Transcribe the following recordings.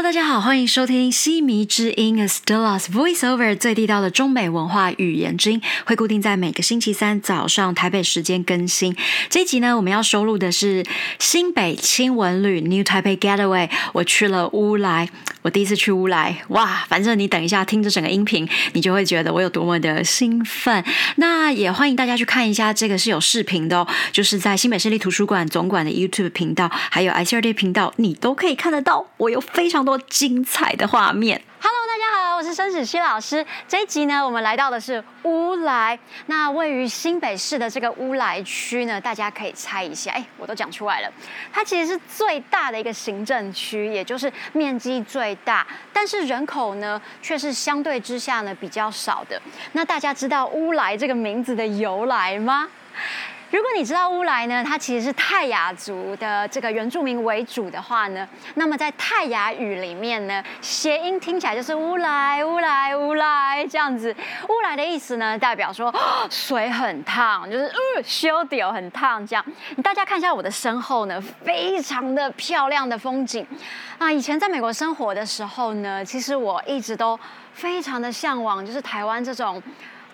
大家好，欢迎收听西迷之音 Stella's Voiceover 最地道的中美文化语言之音，会固定在每个星期三早上台北时间更新。这一集呢，我们要收录的是新北亲文旅 New Taipei Getaway。我去了乌来，我第一次去乌来，哇！反正你等一下听这整个音频，你就会觉得我有多么的兴奋。那也欢迎大家去看一下，这个是有视频的哦，就是在新北市立图书馆总馆的 YouTube 频道，还有 ICRT 频道，你都可以看得到。我有非常多精彩的画面。Hello，大家好，我是申子熙老师。这一集呢，我们来到的是乌来。那位于新北市的这个乌来区呢，大家可以猜一下，哎，我都讲出来了。它其实是最大的一个行政区，也就是面积最大，但是人口呢，却是相对之下呢比较少的。那大家知道乌来这个名字的由来吗？如果你知道乌来呢，它其实是泰雅族的这个原住民为主的话呢，那么在泰雅语里面呢，谐音听起来就是乌来乌来乌来这样子。乌来的意思呢，代表说水很烫，就是呃修掉很烫这样。大家看一下我的身后呢，非常的漂亮的风景啊。以前在美国生活的时候呢，其实我一直都非常的向往，就是台湾这种。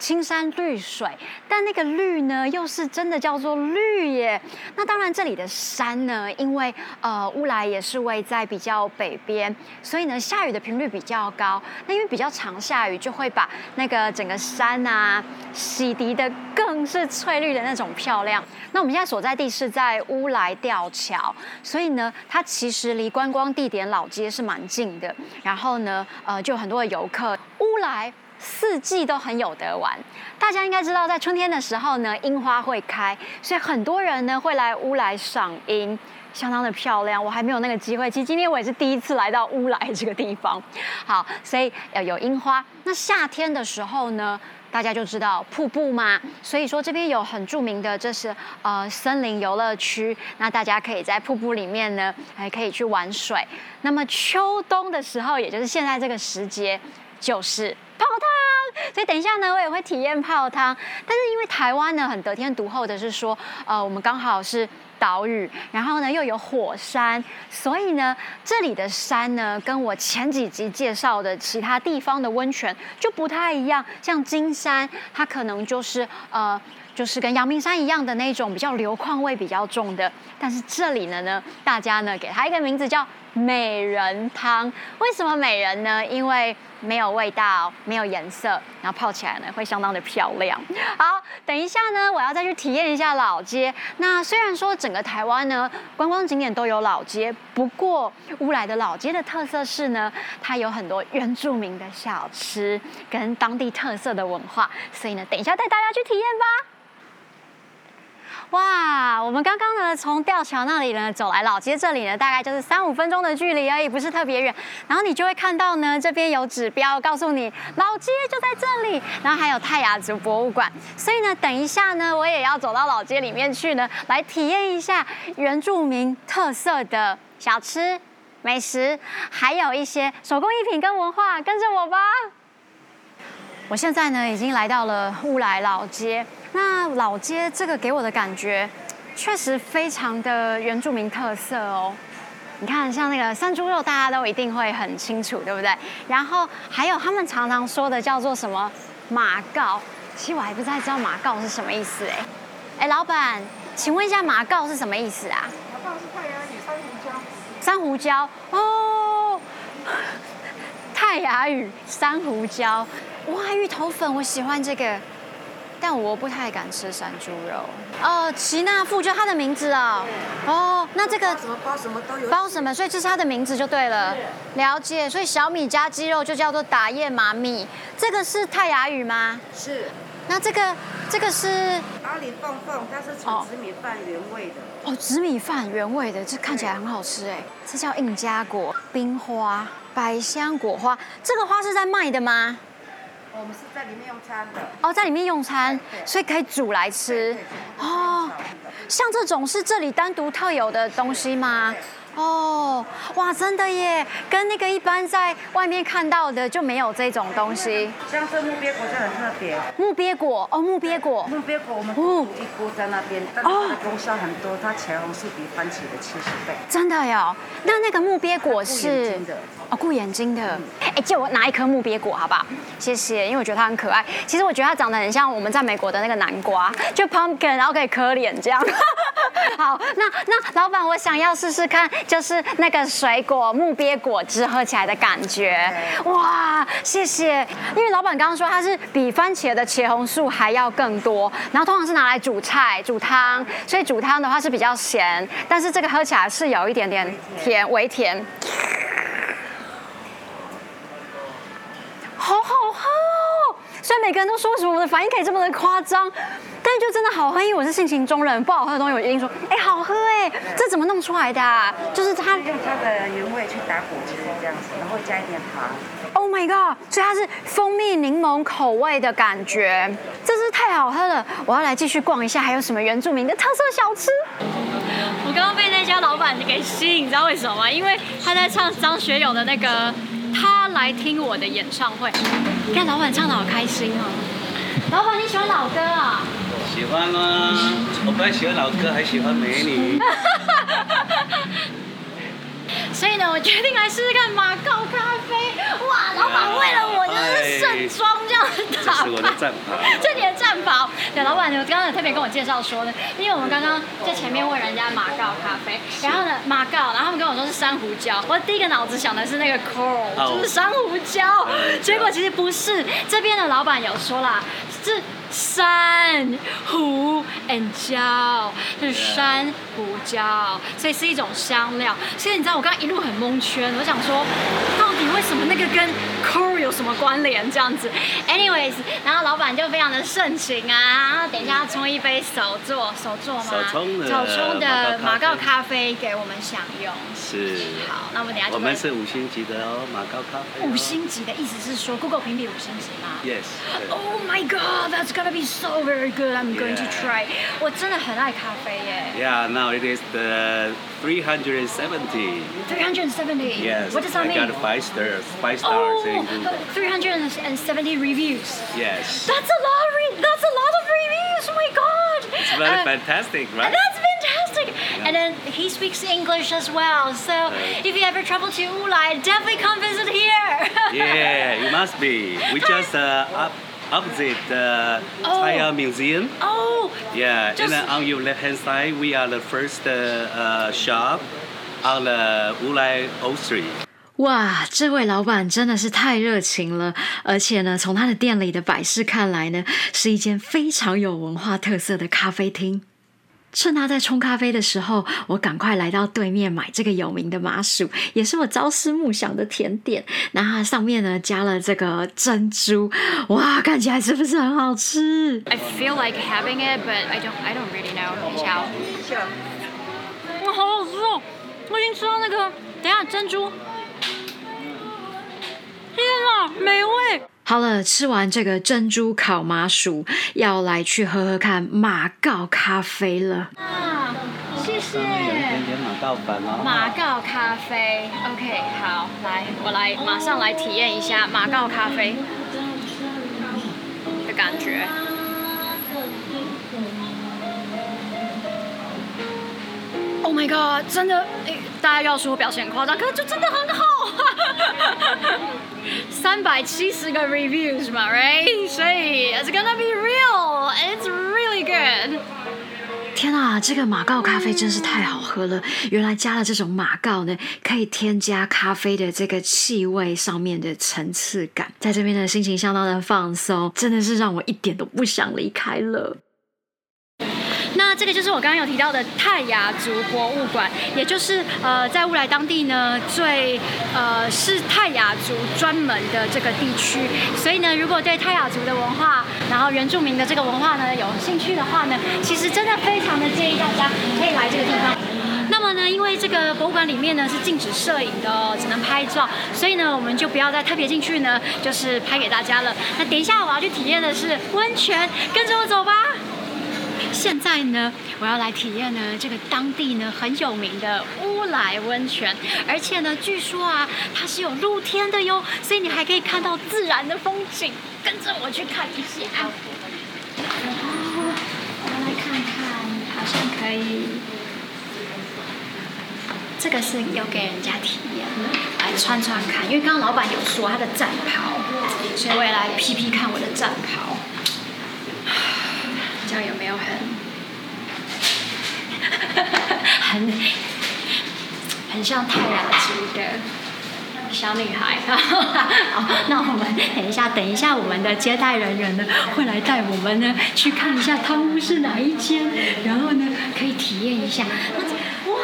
青山绿水，但那个绿呢，又是真的叫做绿耶。那当然，这里的山呢，因为呃乌来也是位在比较北边，所以呢下雨的频率比较高。那因为比较常下雨，就会把那个整个山啊洗涤的更是翠绿的那种漂亮。那我们现在所在地是在乌来吊桥，所以呢，它其实离观光地点老街是蛮近的。然后呢，呃，就很多的游客乌来。四季都很有得玩，大家应该知道，在春天的时候呢，樱花会开，所以很多人呢会来乌来赏樱，相当的漂亮。我还没有那个机会，其实今天我也是第一次来到乌来这个地方。好，所以要有樱花。那夏天的时候呢，大家就知道瀑布嘛，所以说这边有很著名的，这是呃森林游乐区。那大家可以在瀑布里面呢，还可以去玩水。那么秋冬的时候，也就是现在这个时节，就是泡汤。所以等一下呢，我也会体验泡汤。但是因为台湾呢很得天独厚的是说，呃，我们刚好是岛屿，然后呢又有火山，所以呢这里的山呢跟我前几集介绍的其他地方的温泉就不太一样。像金山，它可能就是呃就是跟阳明山一样的那种比较硫矿味比较重的。但是这里呢呢，大家呢给它一个名字叫 美人汤。为什么美人呢？因为没有味道，没有颜色，然后泡起来呢会相当的漂亮。好，等一下呢，我要再去体验一下老街。那虽然说整个台湾呢观光景点都有老街，不过乌来的老街的特色是呢，它有很多原住民的小吃跟当地特色的文化，所以呢，等一下带大家去体验吧。哇，我们刚刚呢从吊桥那里呢走来老街这里呢，大概就是三五分钟的距离而已，不是特别远。然后你就会看到呢，这边有指标告诉你老街就在这里，然后还有泰雅族博物馆。所以呢，等一下呢，我也要走到老街里面去呢，来体验一下原住民特色的小吃、美食，还有一些手工艺品跟文化。跟着我吧。我现在呢已经来到了乌来老街。那老街这个给我的感觉，确实非常的原住民特色哦。你看，像那个山猪肉，大家都一定会很清楚，对不对？然后还有他们常常说的叫做什么马告，其实我还不太知道马告是什么意思哎。哎，老板，请问一下马告是什么意思啊？马告是太阳语珊瑚礁。珊瑚礁哦，泰雅语珊瑚礁。哇，芋头粉，我喜欢这个。但我不太敢吃山猪肉哦，齐纳富就他的名字啊，哦，那这个什么包什么都有，包什么，所以这是他的名字就对了，了解。所以小米加鸡肉就叫做打叶麻米，这个是泰雅语吗？是。那这个这个是阿里凤凤，它是紫米饭原味的。哦，紫米饭原味的，这看起来很好吃哎。这叫印加果冰花百香果花，这个花是在卖的吗？我们是在里面用餐的哦，在里面用餐，所以可以煮来吃哦。像这种是这里单独特有的东西吗？哦，哇，真的耶，跟那个一般在外面看到的就没有这种东西。像这木鳖果就很特别，木鳖果，哦，木鳖果，木鳖果我们哦一锅在那边，但是它的功效很多，它茄红素比番茄的七十倍。真的哟。那那个木鳖果是睛的哦，顾眼睛的。哎，借我拿一颗木鳖果好不好？谢谢，因为我觉得它很可爱。其实我觉得它长得很像我们在美国的那个南瓜，就 pumpkin，然后可以磕脸这样。好，那那老板，我想要试试看，就是那个水果木鳖果汁喝起来的感觉。哇，谢谢。因为老板刚刚说它是比番茄的茄红素还要更多，然后通常是拿来煮菜、煮汤，所以煮汤的话是比较咸，但是这个喝起来是有一点点甜，微甜。好好喝哦！虽然每个人都说为什么我的反应可以这么的夸张，但是就真的好喝，因为我是性情中人，不好喝的东西我一定说，哎，好喝哎，这怎么弄出来的、啊？就是它用它的原味去打果汁这样子，然后加一点糖。，Oh my god！所以它是蜂蜜柠檬口味的感觉，真是太好喝了！我要来继续逛一下，还有什么原住民的特色小吃？我刚刚被那家老板给吸引，你知道为什么吗？因为他在唱张学友的那个《他来听我的演唱会》，你看老板唱的好开心哦。老板，你喜欢老歌啊？喜欢啊！我不但喜欢老哥，还喜欢美女。所以呢，我决定来试试看马告咖啡。哇，老板为了我就是盛装这样子打扮。这是我的战袍。这你的战袍，对，老板，我刚刚有特别跟我介绍说呢，因为我们刚刚在前面问人家马告咖啡，然后呢马告，然后他们跟我说是珊瑚礁，我第一个脑子想的是那个 coral，哦就是珊瑚礁，结果其实不是，这边的老板有说啦，是珊瑚 and 礁，就是珊瑚椒，所以是一种香料。所以你知道我刚刚一路很蒙圈，我想说到底为什么那个跟 coral 有什么关联这样子？Anyways，然后老板就非常的盛情啊，然后等一下要冲一杯手做手做吗？手冲的手冲的马告咖啡给我们享用。是。好，那我们等一下就我们是五星级的哦，马高咖啡哦。五星级的意思是说 Google 评比五星级吗？？Yes。Oh my god, that's gonna be so very good. I'm going to Yeah. try. 我真的很爱咖啡耶。 Yeah, now it is the 370. 370. Yes. What does that I mean? got five stars, five stars in Oh, Google. 370 reviews. Yes. That's a lot. Of re- that's a lot of reviews. Oh my god. It's very Uh, fantastic, right? That's fantastic. And then he speaks English as well. So if you ever travel to Ulai, definitely come visit here. Yeah, you must be. We just uh, up opposite the Oh. Chaya Museum. oh, Yeah, Just- and then on your left hand side, we are the first uh, uh, shop on the Wulai Old Street. 哇，这位老板真的是太热情了，而且呢，从他的店里的摆饰看来呢，是一间非常有文化特色的咖啡厅。趁他在冲咖啡的时候，我赶快来到对面买这个有名的麻薯，也是我朝思暮想的甜点。那它上面呢加了这个珍珠，哇，看起来是不是很好吃？I feel like having it, but I don't, I don't really know. 等一下哦，哇，好好吃哦！我已经吃到那个，等一下珍珠。天啊，美味！好了，吃完这个珍珠烤麻薯，要来去喝喝看马告咖啡了。啊，谢谢。点马告粉哦。马告咖啡，OK，好，来，我来马上来体验一下马告咖啡的感觉。Oh my god！真的，大家要说我表现很夸张，可是就真的很好。三百七十个 reviews 嘛，right？所以 it's gonna be real. It's really good. 天啊，这个马告咖啡真是太好喝了！原来加了这种马告呢，可以添加咖啡的这个气味上面的层次感，在这边的心情相当的放松，真的是让我一点都不想离开了。这个就是我刚刚有提到的泰雅族博物馆，也就是呃在乌来当地呢最呃是泰雅族专门的这个地区，所以呢，如果对泰雅族的文化，然后原住民的这个文化呢有兴趣的话呢，其实真的非常的建议大家可以来这个地方。那么呢，因为这个博物馆里面呢是禁止摄影的哦，只能拍照，所以呢我们就不要再特别进去呢，就是拍给大家了。那等一下我要去体验的是温泉，跟着我走吧。现在呢，我要来体验呢这个当地呢很有名的乌来温泉，而且呢，据说啊，它是有露天的哟，所以你还可以看到自然的风景。跟着我去看一下。哦，我们来看看，好像可以。这个是有给人家体验的，来穿穿看，因为刚刚老板有说他的战袍，所以我也来披披看我的战袍。这样有没有很很很像太阳族的小女孩？好，那我们等一下，等一下，我们的接待人员呢会来带我们呢去看一下汤屋是哪一间，然后呢可以体验一下。那哇，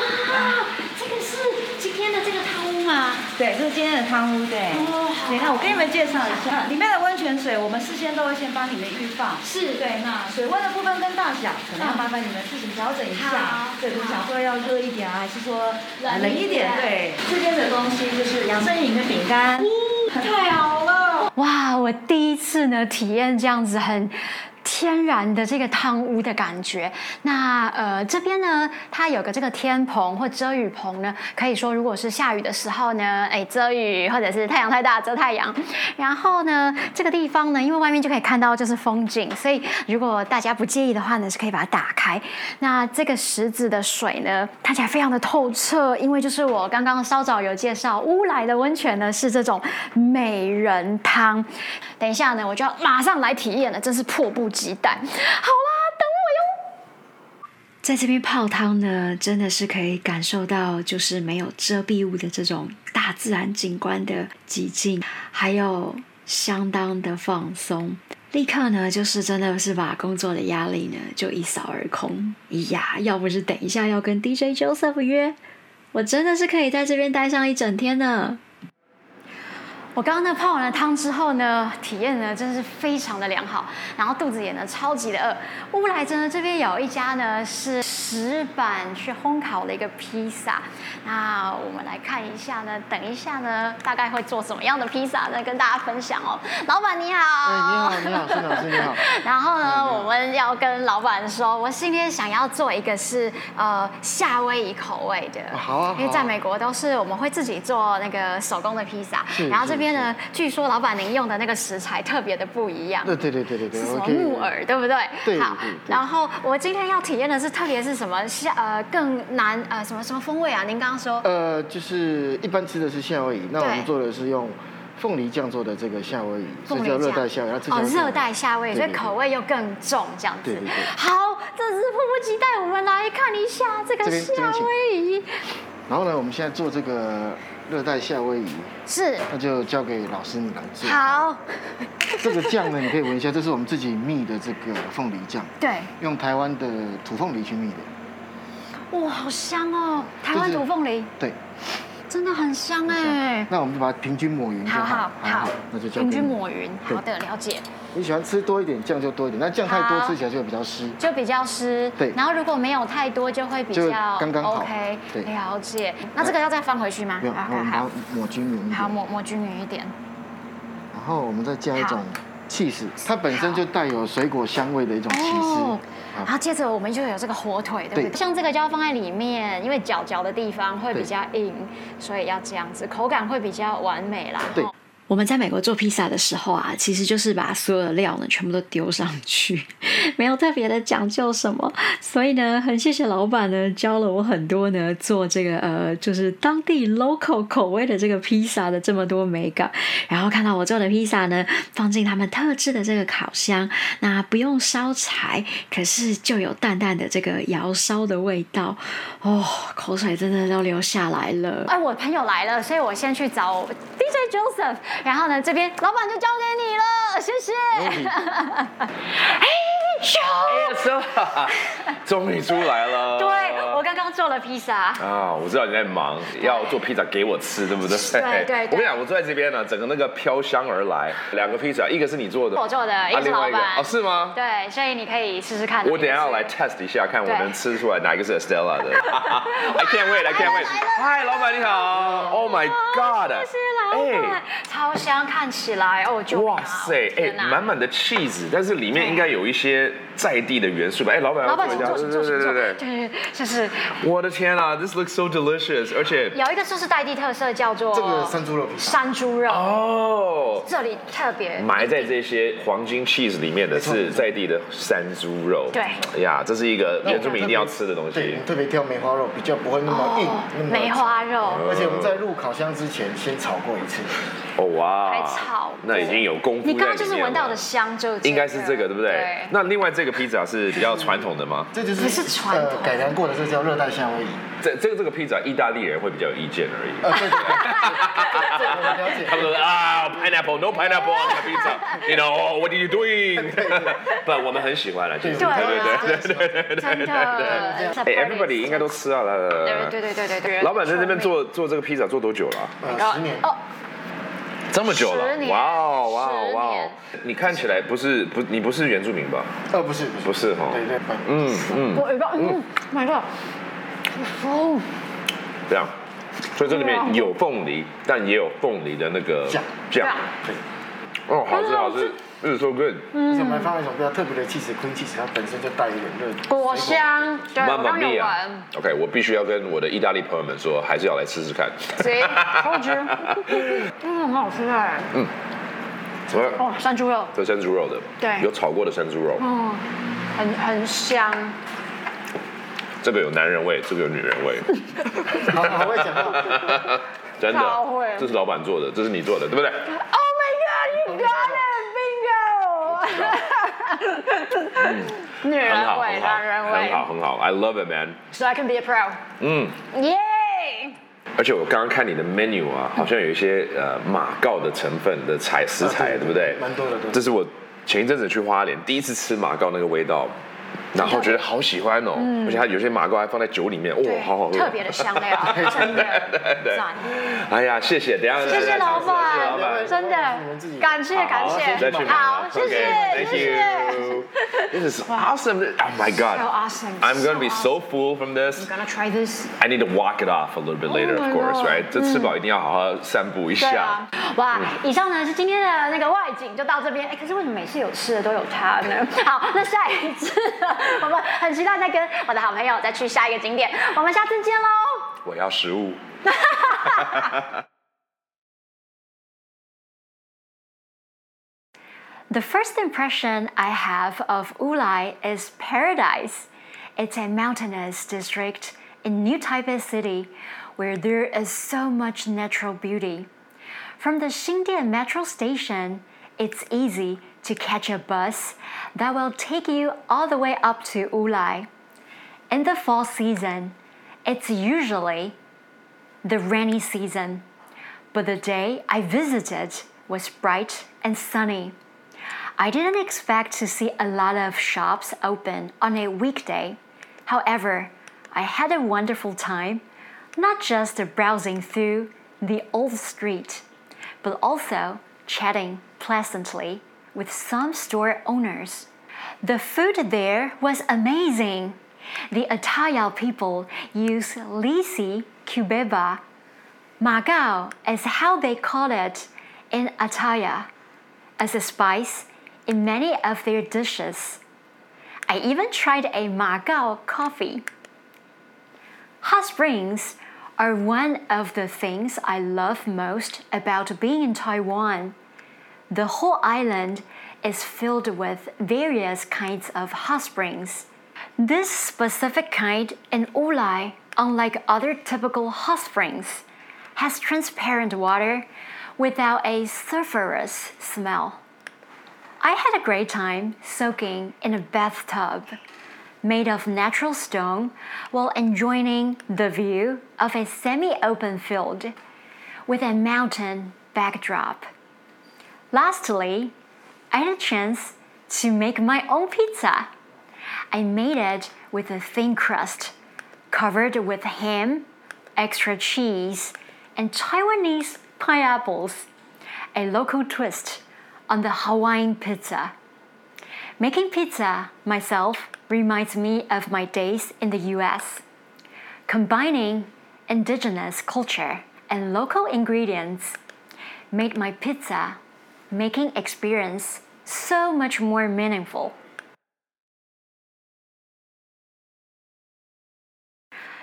这个是今天的这个汤屋吗？对，这是今天的汤屋，对。哦好对，那我给你们介绍一下，里面泉水，我们事先都会先帮你们预放。是对，那水温的部分跟大小，可能要麻烦你们自行调整一好下。对，不想说要热一点啊，还是说冷冷一一点点？对，这边的东西就是养生饮跟饼干。太好了！哇，我第一次呢体验这样子很天然的这个汤屋的感觉。那呃这边呢，它有个这个天棚或遮雨棚呢，可以说如果是下雨的时候呢，哎遮雨，或者是太阳太大遮太阳。然后呢，这个地方呢，因为外面就可以看到就是风景，所以如果大家不介意的话呢，是可以把它打开。那这个石子的水呢，看起来非常的透彻，因为就是我刚刚稍早有介绍，乌来的温泉呢是这种美人汤。等一下呢，我就要马上来体验了，真是迫不及待。好啦，等我哟。在这边泡汤呢，真的是可以感受到就是没有遮蔽物的这种大自然景观的寂静，还有相当的放松。立刻呢，就是真的是把工作的压力呢就一扫而空。哎呀，要不是等一下要跟 DJ Joseph 约，我真的是可以在这边待上一整天呢。我刚刚呢泡完了汤之后呢，体验呢真是非常的良好，然后肚子也呢超级的饿。乌来真的这边有一家呢是石板去烘烤的一个披萨，那我们来看一下呢，等一下呢大概会做什么样的披萨呢，跟大家分享哦。老板你好，哎，你好，你好，孙老师，你好。然后呢，我们要跟老板说，我今天想要做一个是呃夏威夷口味的，好啊好啊因为在美国都是我们会自己做那个手工的披萨，然后这边呢，据说老板您用的那个食材特别的不一样。对对对对对对是什么。木耳，对不对？好对对对，然后我今天要体验的是，特别是什么夏呃更难呃什么什么风味啊？您刚刚说呃，就是一般吃的是夏威夷，那我对们做的是用凤梨酱做的这个夏威夷，所以叫热带夏威夷。哦来，热带夏威夷，所以口味又更重，这样子对对对。好，这是迫不及待，我们来看一下这个夏威夷。然后呢，我们现在做这个热带夏威夷，是，那就交给老师你来做。好，这个酱呢，你可以闻一下，这是我们自己蜜的这个凤梨酱，对，用台湾的土凤梨去蜜的。哇，好香哦！台湾土凤梨对，真的很香哎。那我们就把它平均抹匀就好好好。好，那就交平。均抹匀。好的，了解。你喜欢吃多一点酱就多一点，那酱太多吃起来就会比较湿。就比较湿，对然后如果没有太多，就会比较刚刚好 OK，对了解。那这个要再放回去吗？不用，好我们把它好抹均匀一好，点，抹抹均匀一点。然后我们再加一好种气势，它本身就带有水果香味的一种起司。哦好然后接着我们就有这个火腿，对不对？对像这个就要放在里面，因为角角的地方会比较硬，所以要这样子，口感会比较完美啦。对哦我们在美国做披萨的时候啊，其实就是把所有的料呢全部都丢上去，没有特别的讲究什么。所以呢，很谢谢老板呢教了我很多呢做这个呃就是当地 local 口味的这个披萨的这么多美感。然后看到我做的披萨呢，放进他们特制的这个烤箱，那不用烧柴，可是就有淡淡的这个窑烧的味道，哦，口水真的都流下来了。哎，我朋友来了，所以我先去找 DJ Joseph，然后呢，这边老板就交给你了，谢谢。哎，球，是吧？终于出来了。对我刚刚做了披萨，啊，我知道你在忙，要做披萨给我吃，对不对？对对对我跟你讲，我坐在这边呢，整个那个飘香而来，两个披萨，一个是你做的，我做的，一另外一个哦，是吗？对，所以你可以试试看。我等一下要来 test 一下，看我能吃出来哪一个是 Estella 的。I can't wait, I can't wait. 嗨，老板你好。Oh my god！谢谢老板，超香，看起来哦，就哇塞，哎满满的 cheese，但是里面应该有一些在地的元素吧。哎，老板要老板，请坐，请坐，对请坐。对对对对，就是我的天啊，this looks so delicious，而且有一个就是在地特色，叫做这个山猪肉山猪肉，哦，这里特别埋在这些黄金 cheese 里面的是在地的山猪肉。对哎呀，这是一个原住民一定要吃的东对，我西们。特别挑梅花肉，比较不会那么硬，梅花肉，而且我们在入烤箱之前先炒过一次。哦哇，还炒那已经有功夫。你刚刚就是闻到的香，就应该是这个，对不对？对，那另外这个披萨是比较传统的吗？这就是不是传统呃改良过的，这叫热带夏威夷。这这个这个披萨，意大利人会比较有意见而已。呃，对对对，这我们了解。他们说啊，pineapple no pineapple on the pizza，you know what are you doing？不，我们很喜欢了，就是对对对对对对对，everybody 应该都吃啊，来来来来来对对对对对。老板在这边做做这个披萨做多久了？呃，十年。哦，这么久了？哇哦哇哦哇哦！你看起来不是不，你不是原住民吧？呃，不是不是。不是哈。对对，本嗯嗯，我有一个嗯，My God，哦，这样，所以这里面有凤梨，但也有凤梨的那个酱。酱。哦，好吃好吃，嗯，so good。而且我们还放了一种比较特别的 cheese cream cheese，它本身就带一点热果香，对，我妈妈刚有咪呀闻。！OK，我必须要跟我的意大利朋友们说，还是要来吃吃看。谁？told you，嗯，很好吃哎。怎么？哦，山猪肉，这山猪肉的，对有炒过的山猪肉，嗯，很很香。这个有男人味，这个有女人味，好好会讲话。真的，这是老板做的，这是你做的，对不对？Oh my God, you got it！女人很好，味，很好，男人很好，很好，I love it, man。，So I can be a pro。嗯，耶！而且我刚刚看你的 menu 啊，好像有一些呃马告的成分的材食材，啊对对不对？蛮多的对这是我前一阵子去花莲第一次吃马告那个味道，然后觉得好喜欢哦，而且它有些马告还放在酒里面，哇、对好好喝。特别的香料，真的。哎呀，谢谢，等下谢谢老谢谢老板，真的感谢感谢好，谢谢谢。you. This is awesome. Oh my God. So awesome. I'm gonna be So so full from this. I'm gonna try this. I need to walk it off a little bit later, Oh of course, right? 这吃饱一定要好好散步一下哇！以上呢是今天的那个外景，就到这边。哎，可是为什么每次有吃的都有它呢？好，那下一次 我们很期待再跟我的好朋友再去下一个景点。我们下次见喽！我要食物。 The first impression I have of Ulai is paradise. It's a mountainous district in New Taipei City where there is so much natural beauty. From the Xingdian metro station, it's easy to catch a bus that will take you all the way up to Ulai. In the fall season, it's usually the rainy season, but the day I visited was bright and sunny. I didn't expect to see a lot of shops open on a weekday. However, I had a wonderful time, not just browsing through the old street, but also chatting pleasantly with some store owners. The food there was amazing. The Atayal people use lisi cubeba. Magao is how they call it in Ataya, as a spice in many of their dishes. I even tried a Magao coffee. Hot springs are one of the things I love most about being in Taiwan. The whole island is filled with various kinds of hot springs. This specific kind in Ulai, unlike other typical hot springs, has transparent water without a sulfurous smell. I had a great time soaking in a bathtub made of natural stone while enjoying the view of a semi open field with a mountain backdrop. Lastly, I had a chance to make my own pizza. I made it with a thin crust covered with ham, extra cheese, and Taiwanese pineapples, a local twist on the Hawaiian pizza. Making pizza myself reminds me of my days in the US. Combining indigenous culture and local ingredients made my pizza making experience so much more meaningful.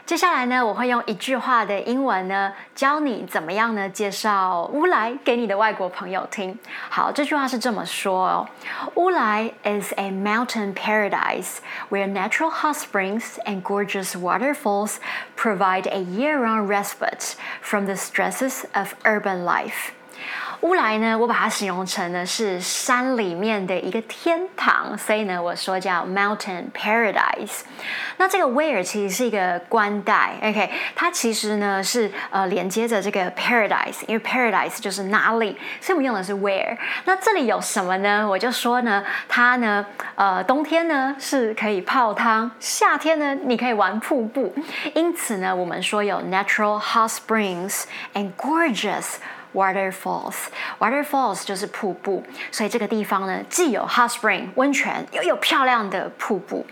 接下来呢，我会用一句话的英文呢，教你怎么样呢介绍乌来给你的外国朋友听。好，这句话是这么说哦：乌来 is a mountain paradise where natural hot springs and gorgeous waterfalls provide a year-round respite from the stresses of urban life. 乌来呢，我把它形容成呢是山里面的一个天堂，所以呢我说叫 mountain paradise。那这个 where 其实是一个关带，OK，它其实呢是呃连接着这个 paradise，因为 paradise 就是哪里，所以我们用的是 where。那这里有什么呢？我就说呢，它呢呃冬天呢是可以泡汤，夏天呢你可以玩瀑布，因此呢我们说有 natural hot springs and gorgeous。Waterfalls，waterfalls 就是瀑布，所以这个地方呢，既有 hot spring 温泉，又有漂亮的瀑布。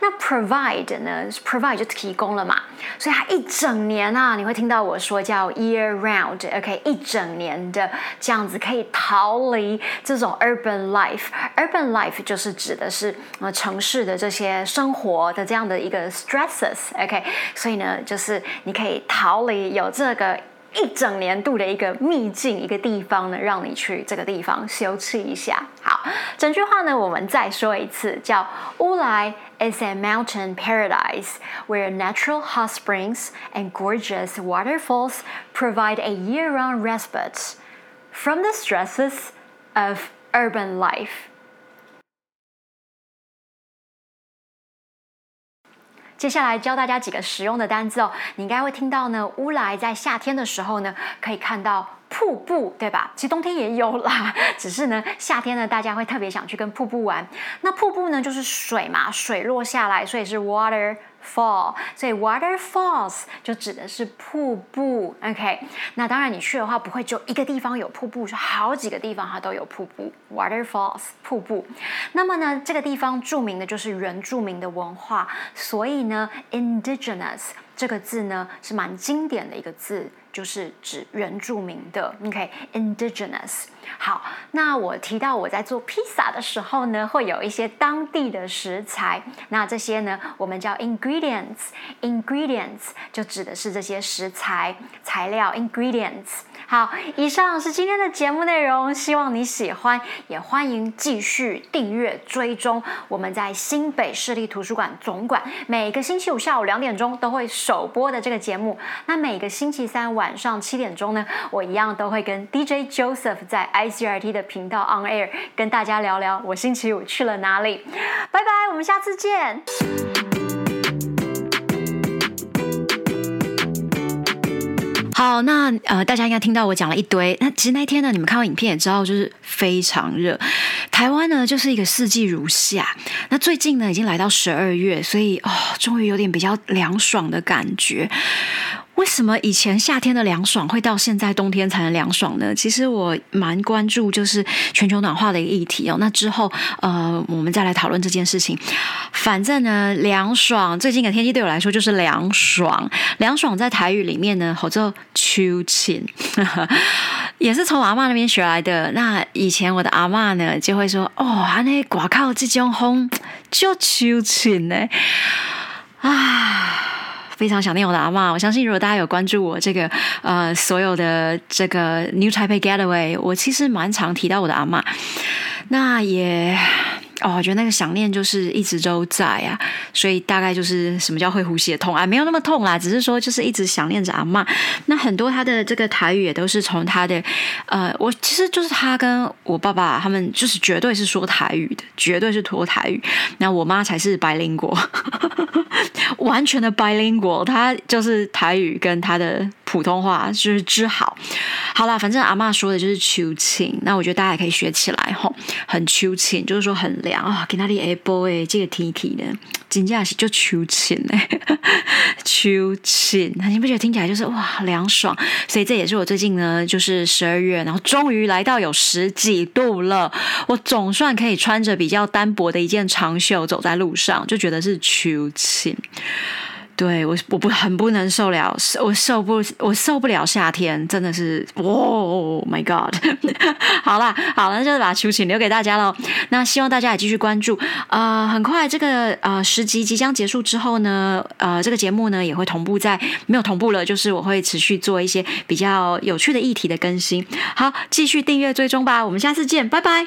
那 provide 呢，provide 就提供了嘛，所以它一整年啊，你会听到我说叫 year round，OK，一整年的这样子可以逃离这种 urban life。urban life 就是指的是呃城市的这些生活的这样的一个 stresses，OK，所以呢，就是你可以逃离有这个。一整年度的一个秘境，一个地方呢，让你去这个地方休憩一下。好，整句话呢，我们再说一次，叫乌来 is a mountain paradise where natural hot springs and gorgeous waterfalls provide a year-round respite from the stresses of urban life. 接下来教大家几个实用的单字哦，你应该会听到呢。乌来在夏天的时候呢，可以看到瀑布，对吧？其实冬天也有啦，只是呢，夏天呢，大家会特别想去跟瀑布玩。那瀑布呢，就是水嘛，水落下来，所以是 water。fall，所以 waterfalls 就指的是瀑布，OK？那当然你去的话不会就一个地方有瀑布，是好几个地方它都有瀑布，waterfalls 瀑布。那么呢，这个地方著名的就是原住民的文化，所以呢，indigenous 这个字呢是蛮经典的一个字。就是指原住民的，OK，indigenous。好，那我提到我在做披萨的时候呢，会有一些当地的食材，那这些呢，我们叫 ingredient ingredients。ingredients 就指的是这些食材材料 ingredients。好，以上是今天的节目内容，希望你喜欢，也欢迎继续订阅追踪我们在新北市立图书馆总馆每个星期五下午两点钟都会首播的这个节目。那每个星期三晚。上七点钟呢，我一样都会跟 DJ Joseph 在 ICRT 的频道 On Air 跟大家聊聊我星期五去了哪里。拜拜，我们下次见。好，那呃，大家应该听到我讲了一堆。那其实那天呢，你们看到影片也知道，就是非常热。台湾呢，就是一个四季如夏。那最近呢，已经来到十二月，所以哦，终于有点比较凉爽的感觉。为什么以前夏天的凉爽会到现在冬天才能凉爽呢？其实我蛮关注就是全球暖化的一个议题哦。那之后呃，我们再来讨论这件事情。反正呢，凉爽最近的天气对我来说就是凉爽。凉爽在台语里面呢，叫做秋晴，也是从阿妈那边学来的。那以前我的阿妈呢，就会说哦，那挂靠这种风就秋晴呢，啊。非常想念我的阿妈。我相信，如果大家有关注我这个呃所有的这个 New Taipei Getaway，我其实蛮常提到我的阿妈。那也。哦，我觉得那个想念就是一直都在啊，所以大概就是什么叫会呼吸的痛啊，没有那么痛啦，只是说就是一直想念着阿妈。那很多他的这个台语也都是从他的呃，我其实就是他跟我爸爸他们就是绝对是说台语的，绝对是说台语。那我妈才是白灵果，完全的白灵果，她就是台语跟他的普通话就是之好。好啦，反正阿妈说的就是秋晴，那我觉得大家也可以学起来吼，很秋晴，就是说很。凉啊！给那里 a boy，这个天气呢，真正是就秋晴嘞，秋晴，你不觉得听起来就是哇凉爽？所以这也是我最近呢，就是十二月，然后终于来到有十几度了，我总算可以穿着比较单薄的一件长袖走在路上，就觉得是秋晴。对我我不很不能受了，我受不我受不了夏天，真的是哇、oh、，My God！好啦，好了，那就把秋请留给大家喽。那希望大家也继续关注。呃，很快这个呃十集即将结束之后呢，呃，这个节目呢也会同步在没有同步了，就是我会持续做一些比较有趣的议题的更新。好，继续订阅追踪吧，我们下次见，拜拜。